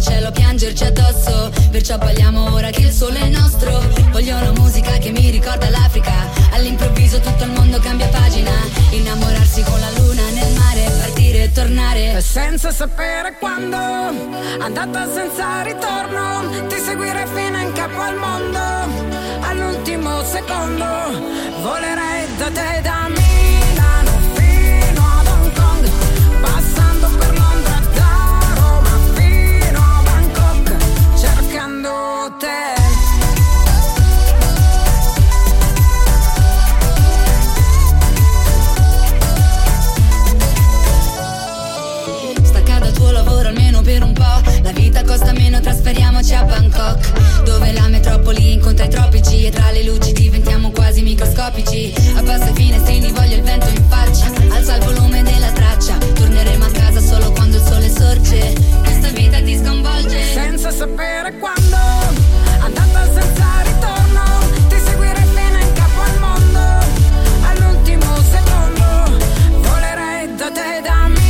il cielo piangerci addosso Perciò balliamo ora che il sole è nostro. Voglio una musica che mi ricorda l'Africa. All'improvviso tutto il mondo cambia pagina. Innamorarsi con la luna nel mare Partire e tornare. Senza sapere quando Andata senza ritorno Ti seguirei fino in capo al mondo. All'ultimo secondo Volerei da te da hotel. Me trasferiamoci a Bangkok Dove la metropoli incontra i tropici E tra le luci diventiamo quasi microscopici. Abbassa i finestrini, voglio il vento in faccia Alza il volume della traccia Torneremo a casa solo quando il sole sorge. Questa vita ti sconvolge. Senza sapere quando Andata senza ritorno Ti seguirei fino in capo al mondo All'ultimo secondo Volerei da te da me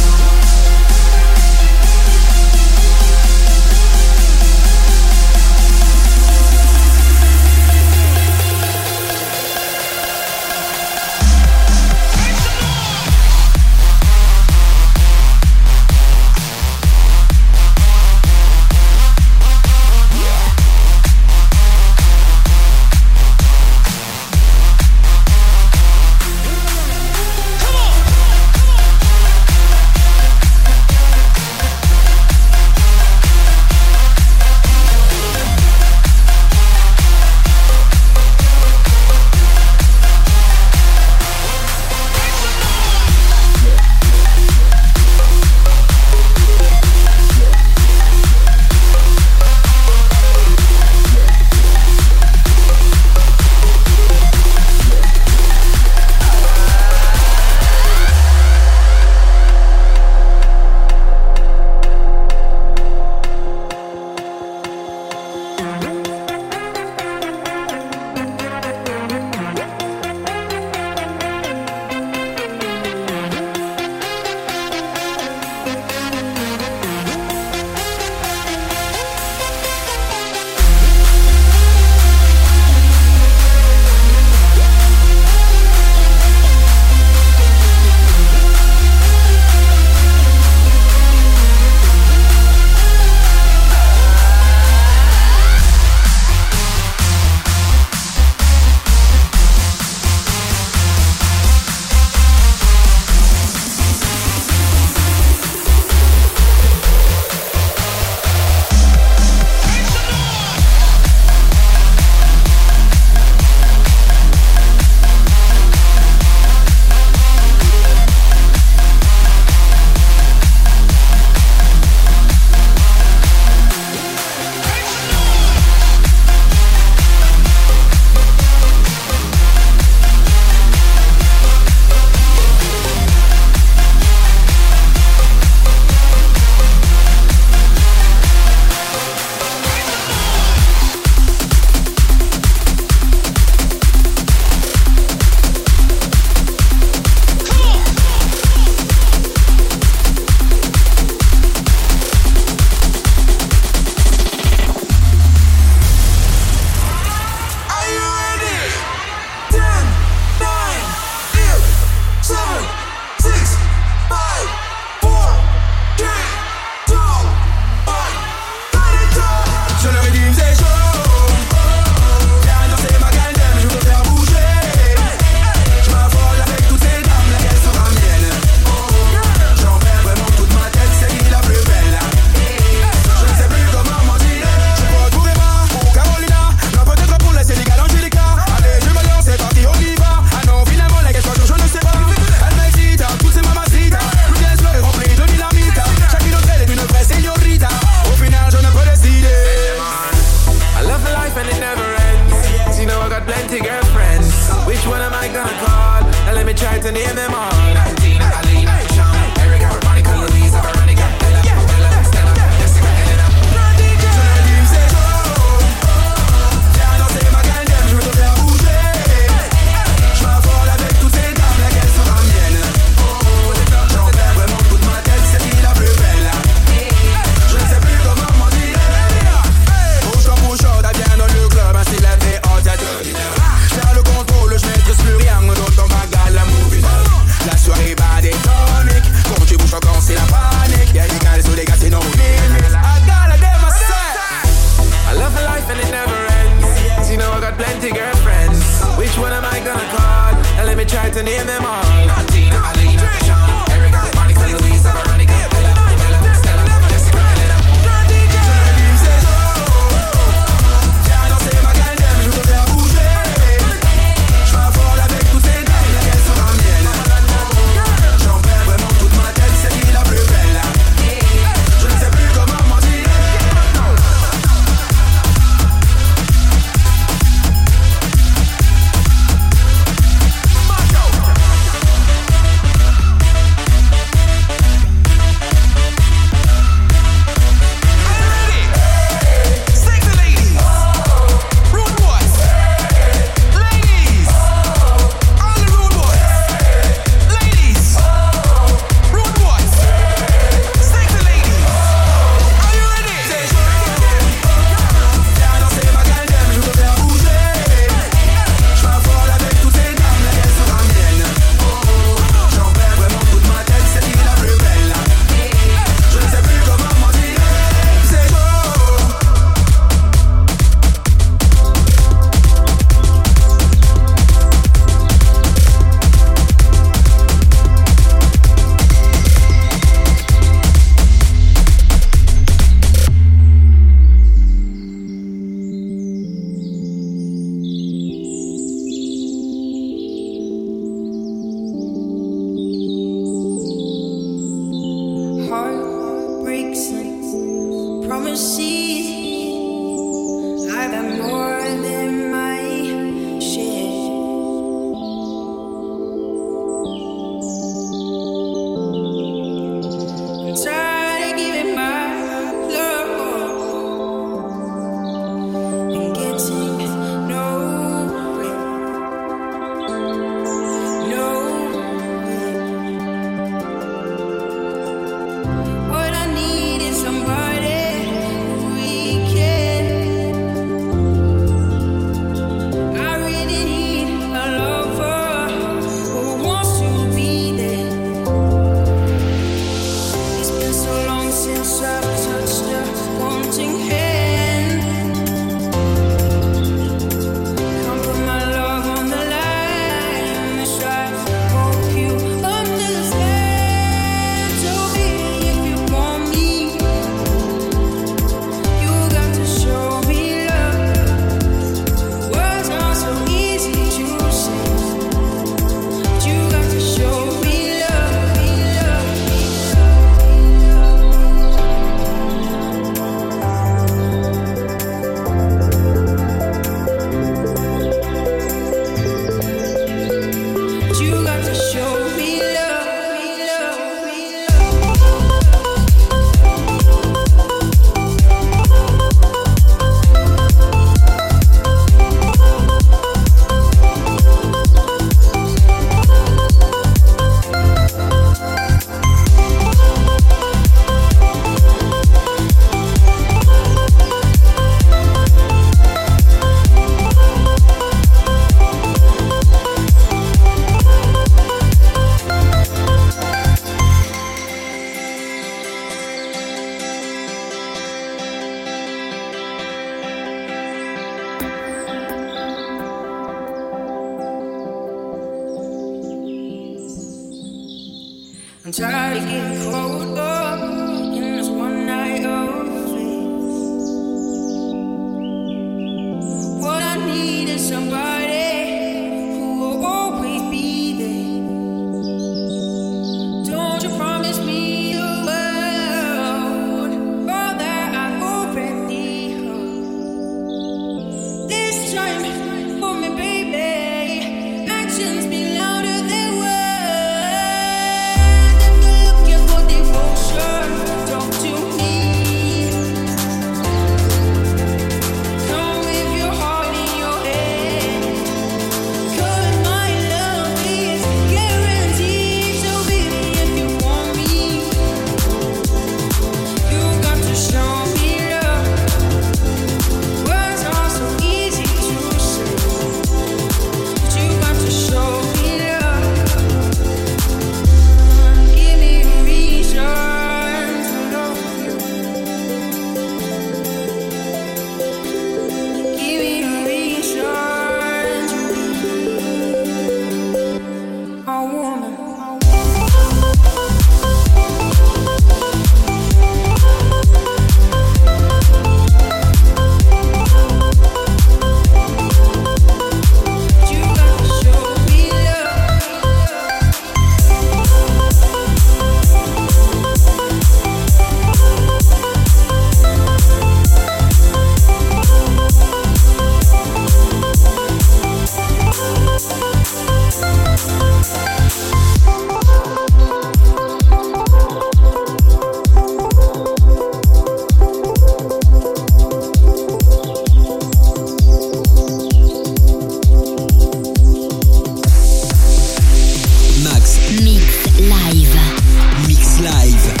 Live. Mix Live.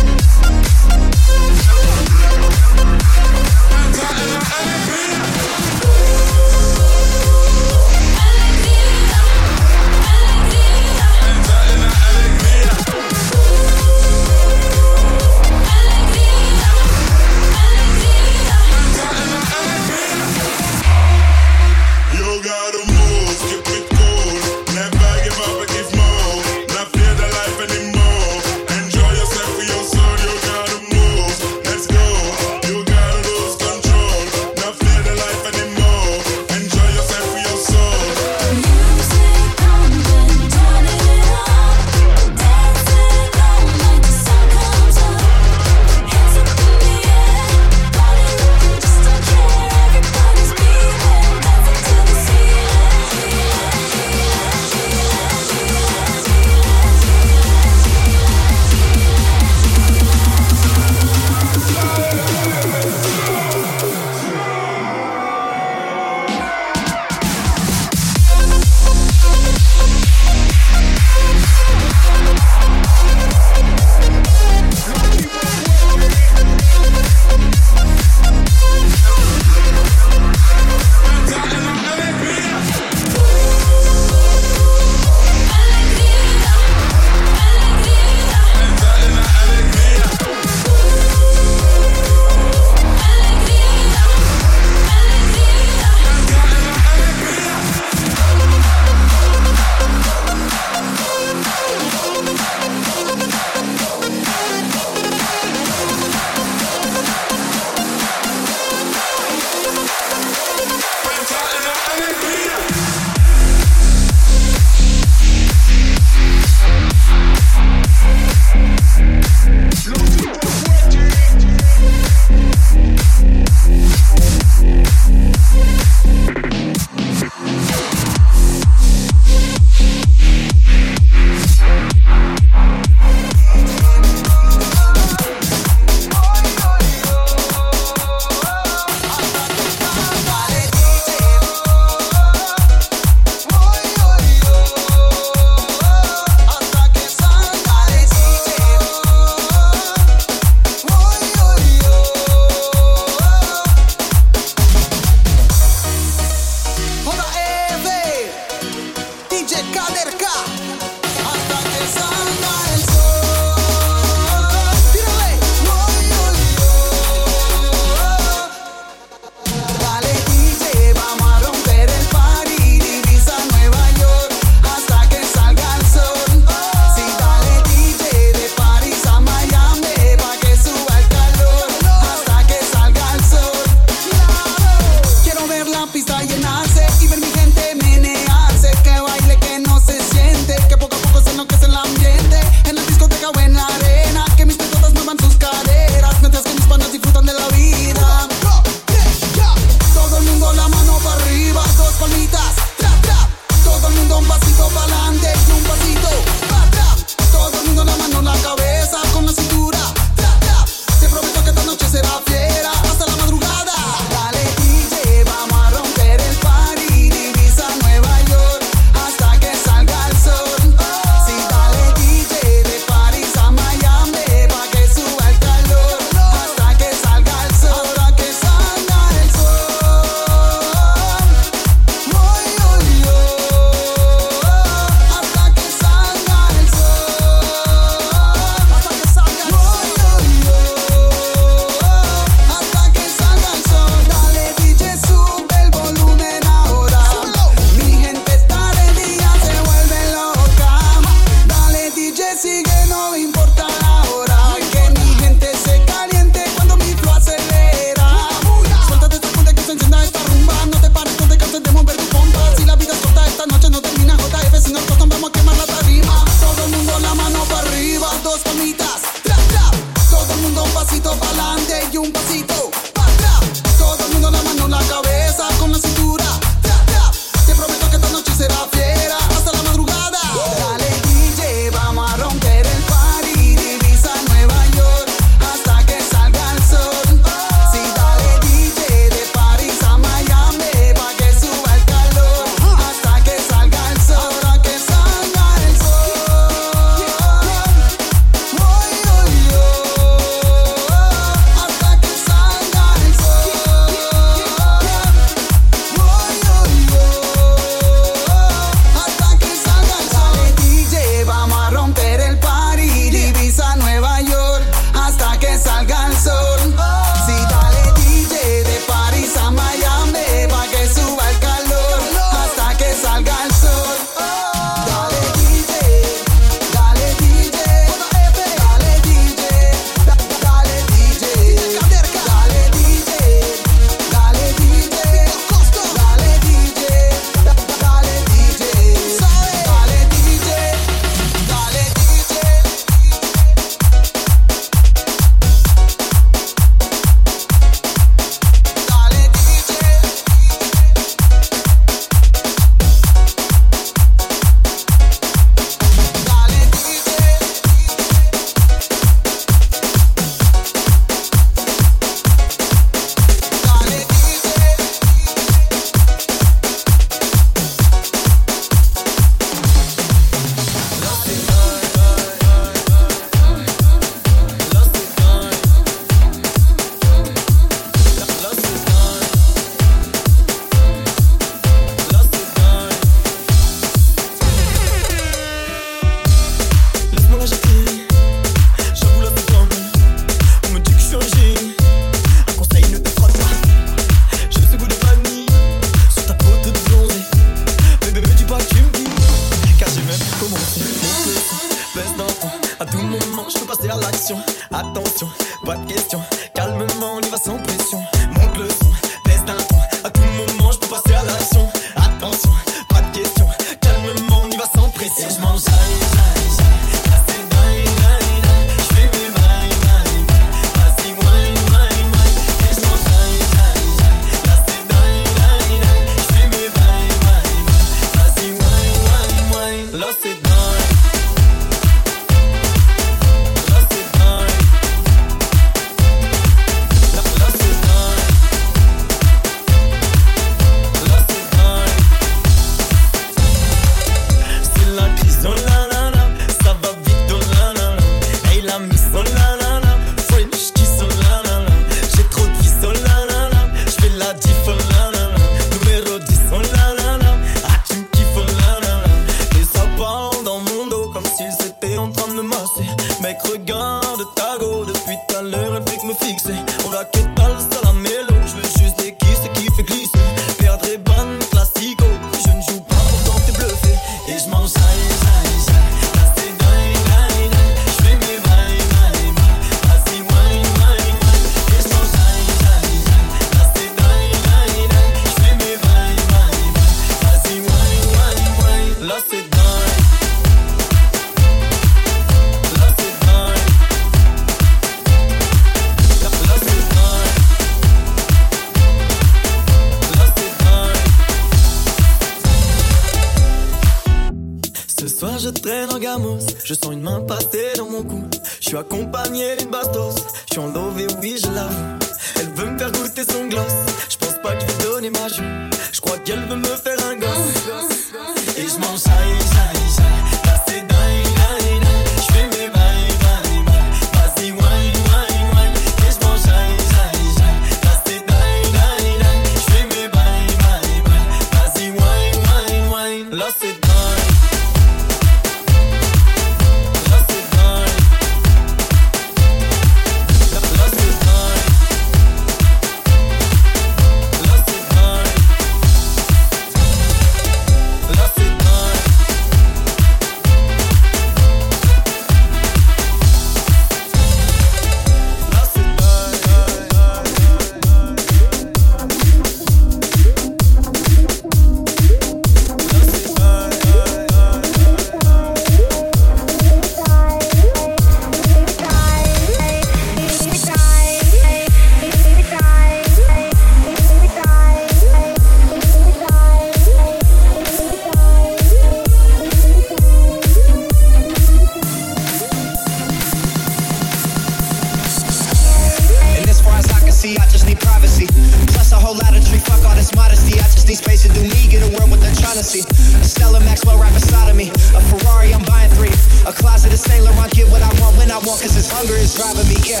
policy. A Stella Maxwell right beside of me. A Ferrari, I'm buying three. A closet of Saint Laurent, get what I want when I want, cause this hunger is driving me, yeah.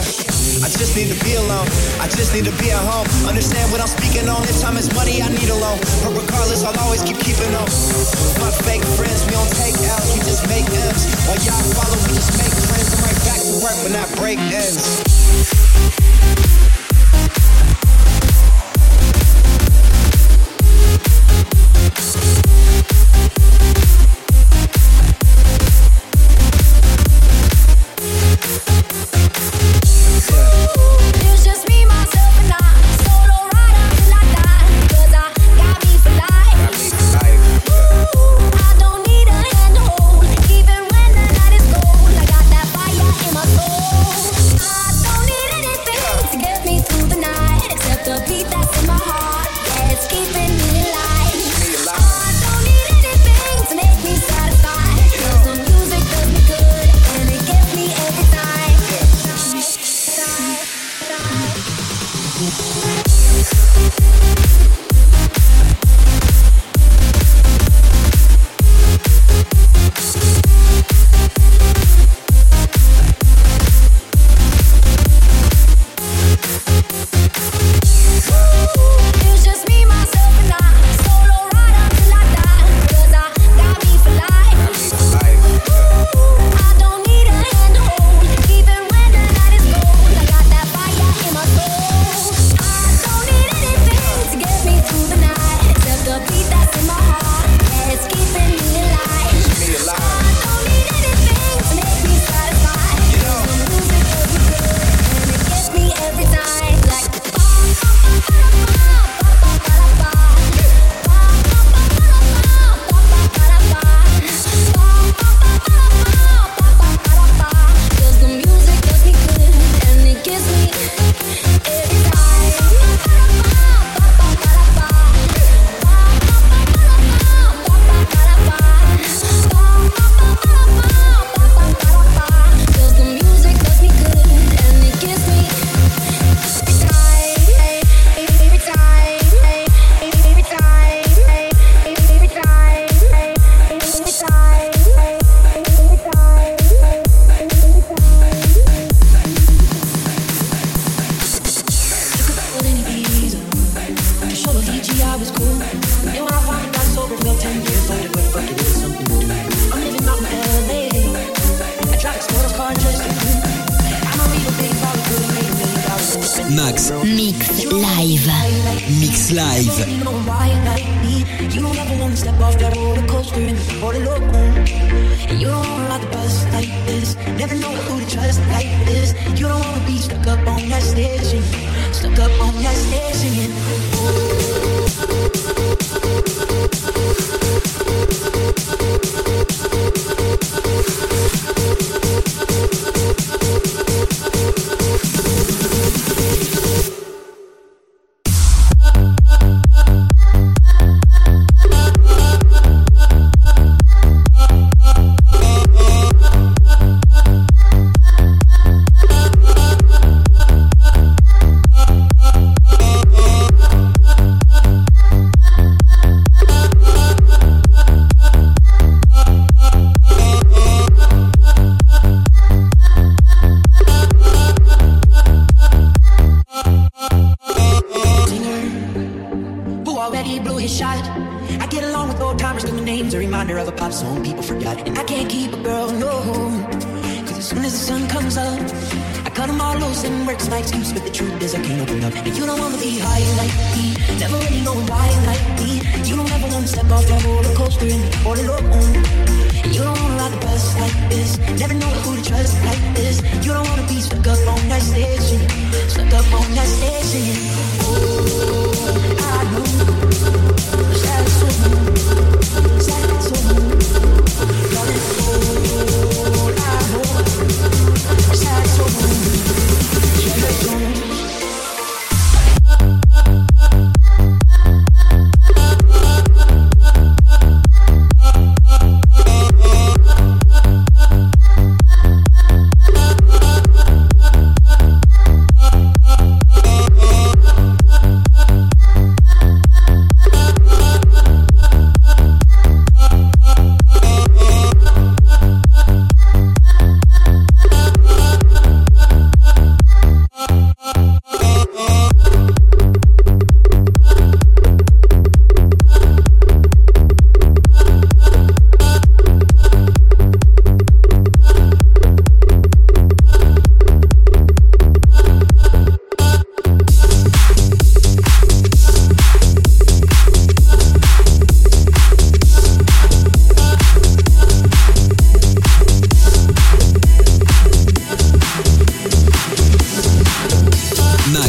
I just need to be alone. I just need to be at home. Understand what I'm speaking on. this time is money, I need a loan. But regardless, I'll always keep keeping on. My fake friends, we don't take L's, we just make ends. While y'all follow, we just make friends. I'm right back to work when I break ends.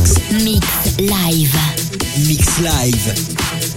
Mix live. Mix Live.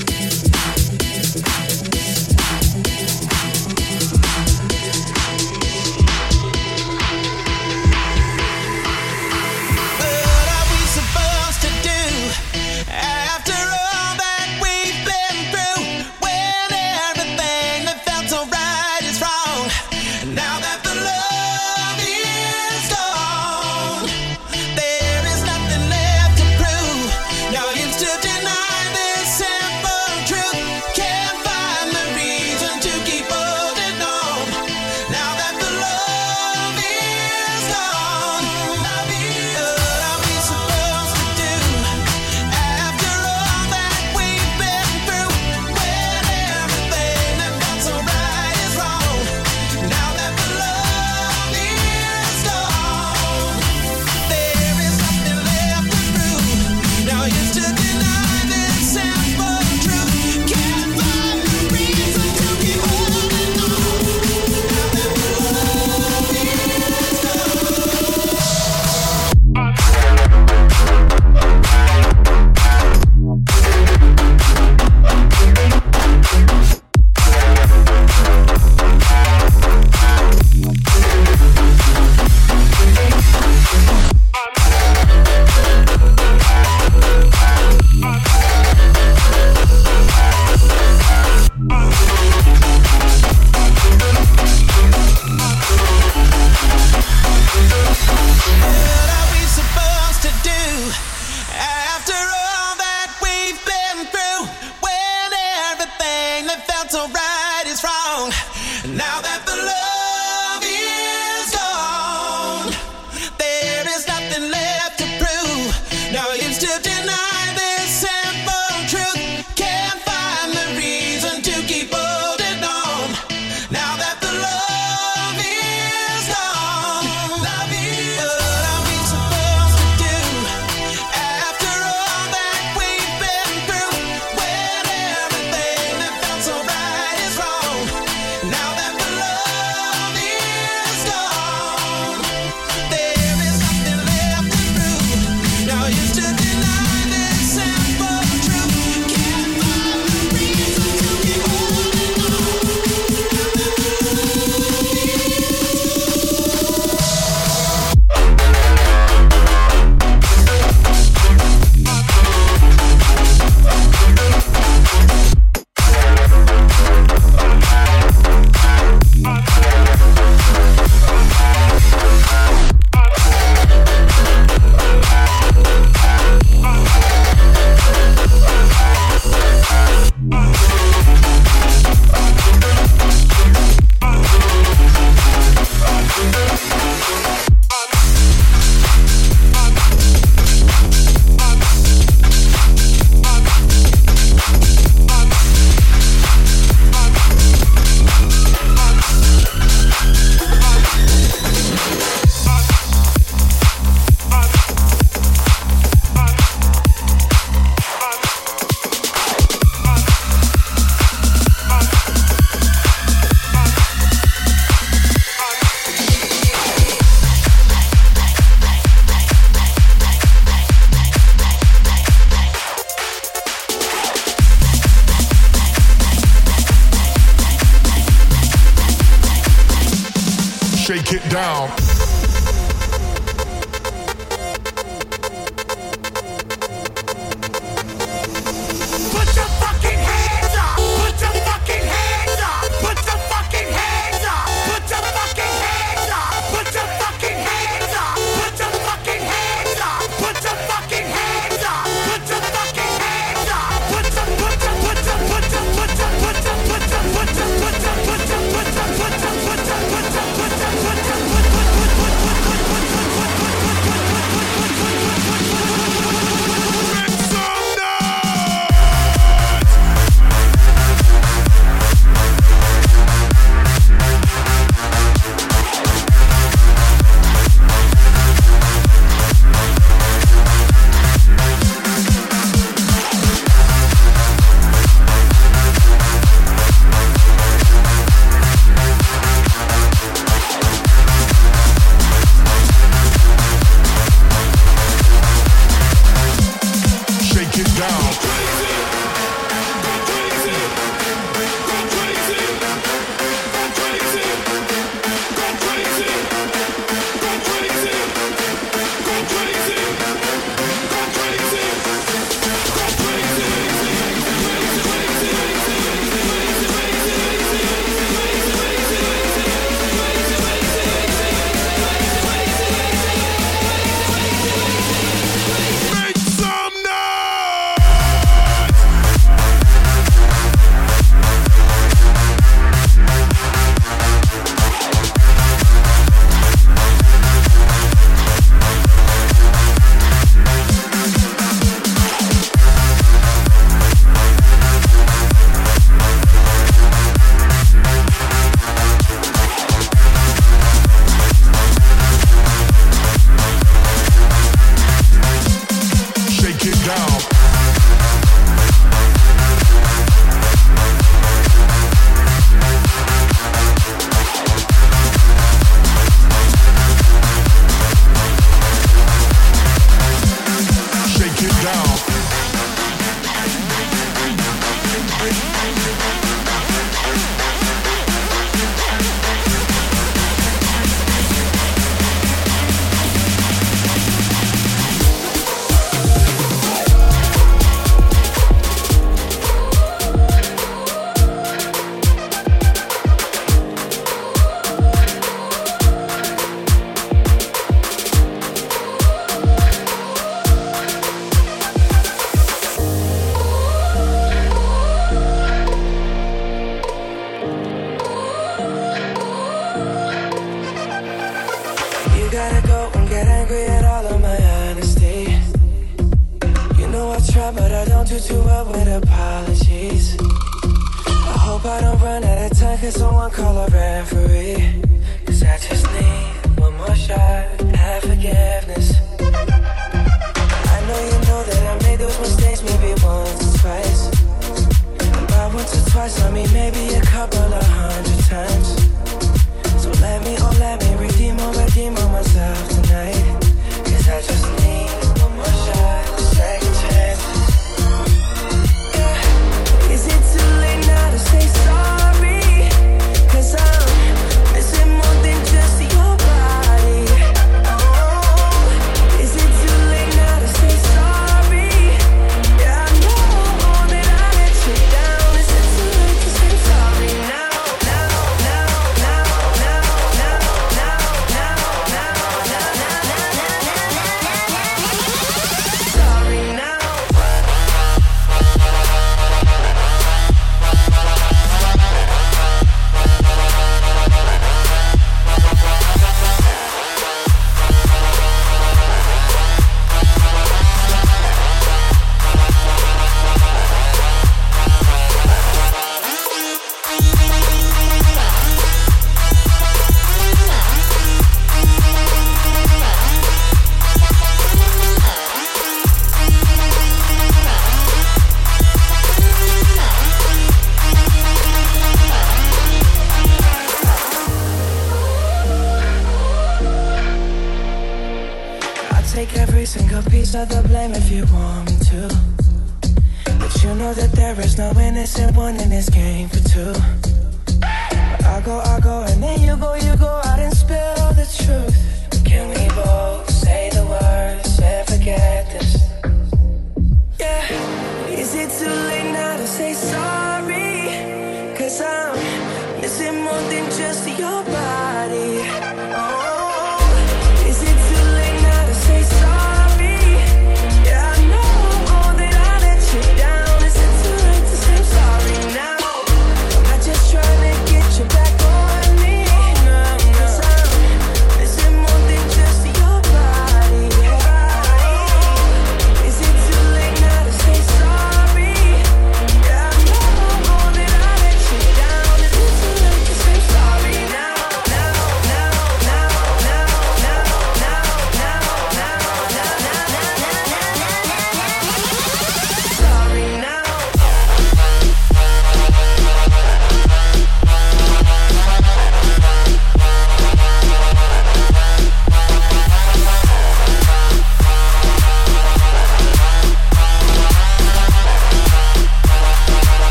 get down.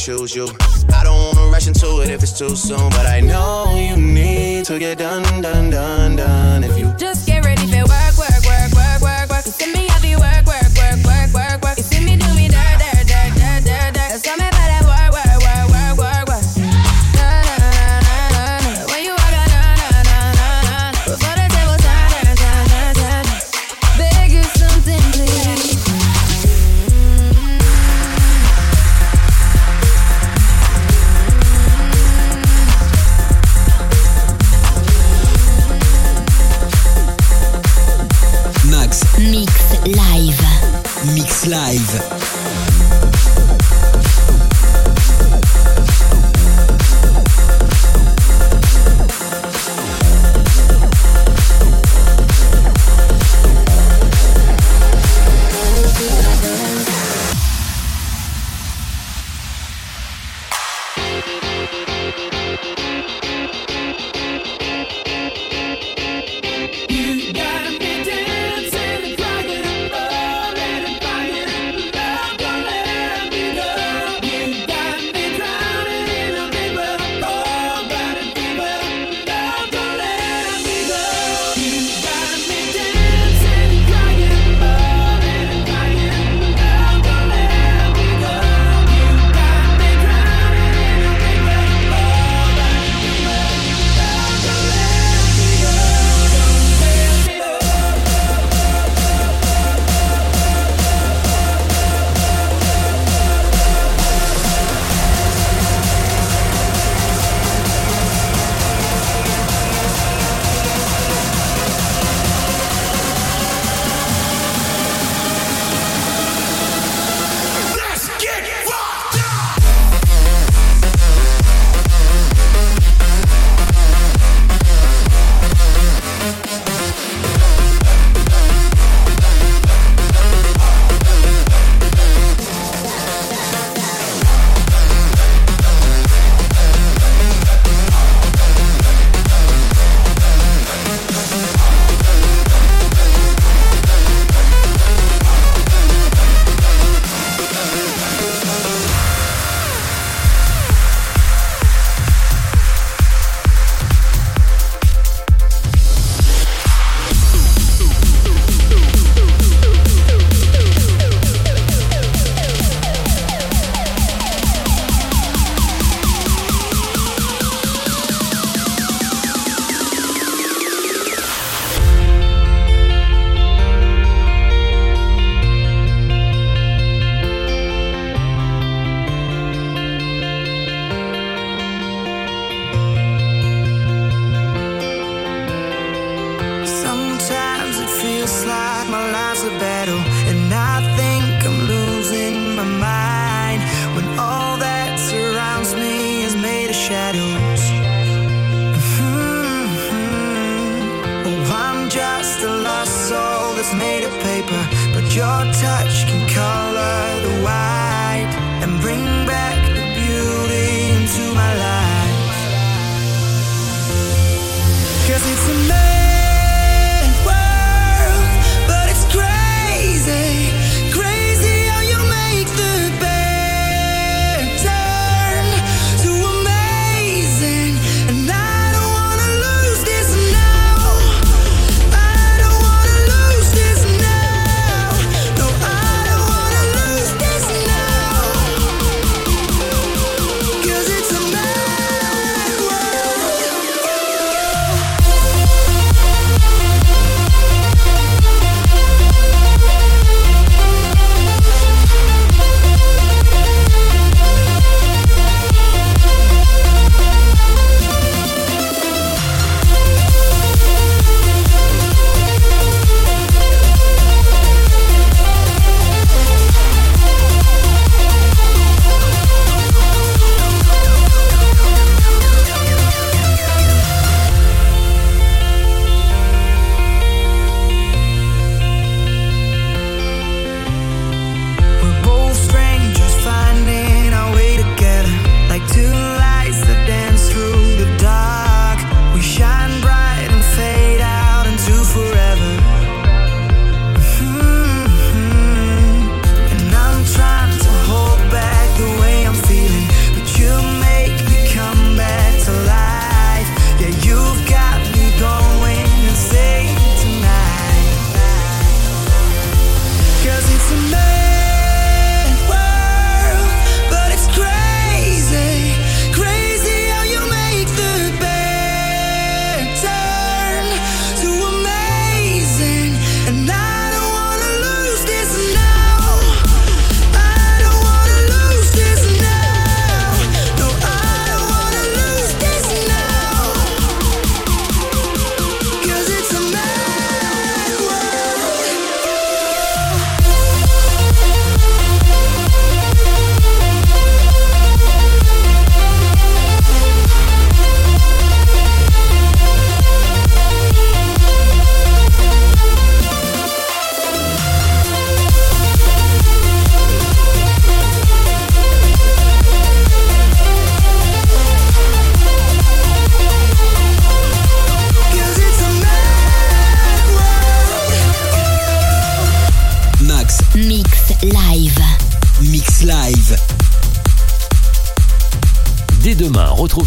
choose you. I don't wanna rush into it if it's too soon, but I know you need to get done, done, done, done. If you just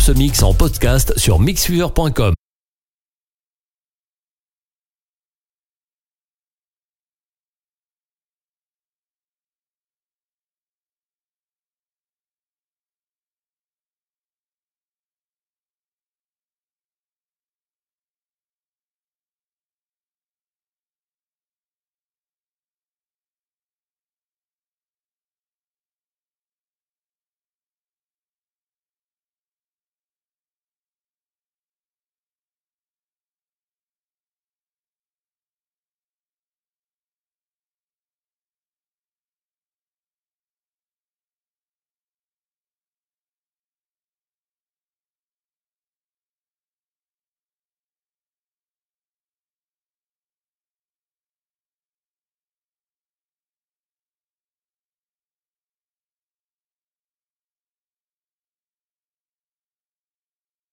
ce mix en podcast sur mixfever.com.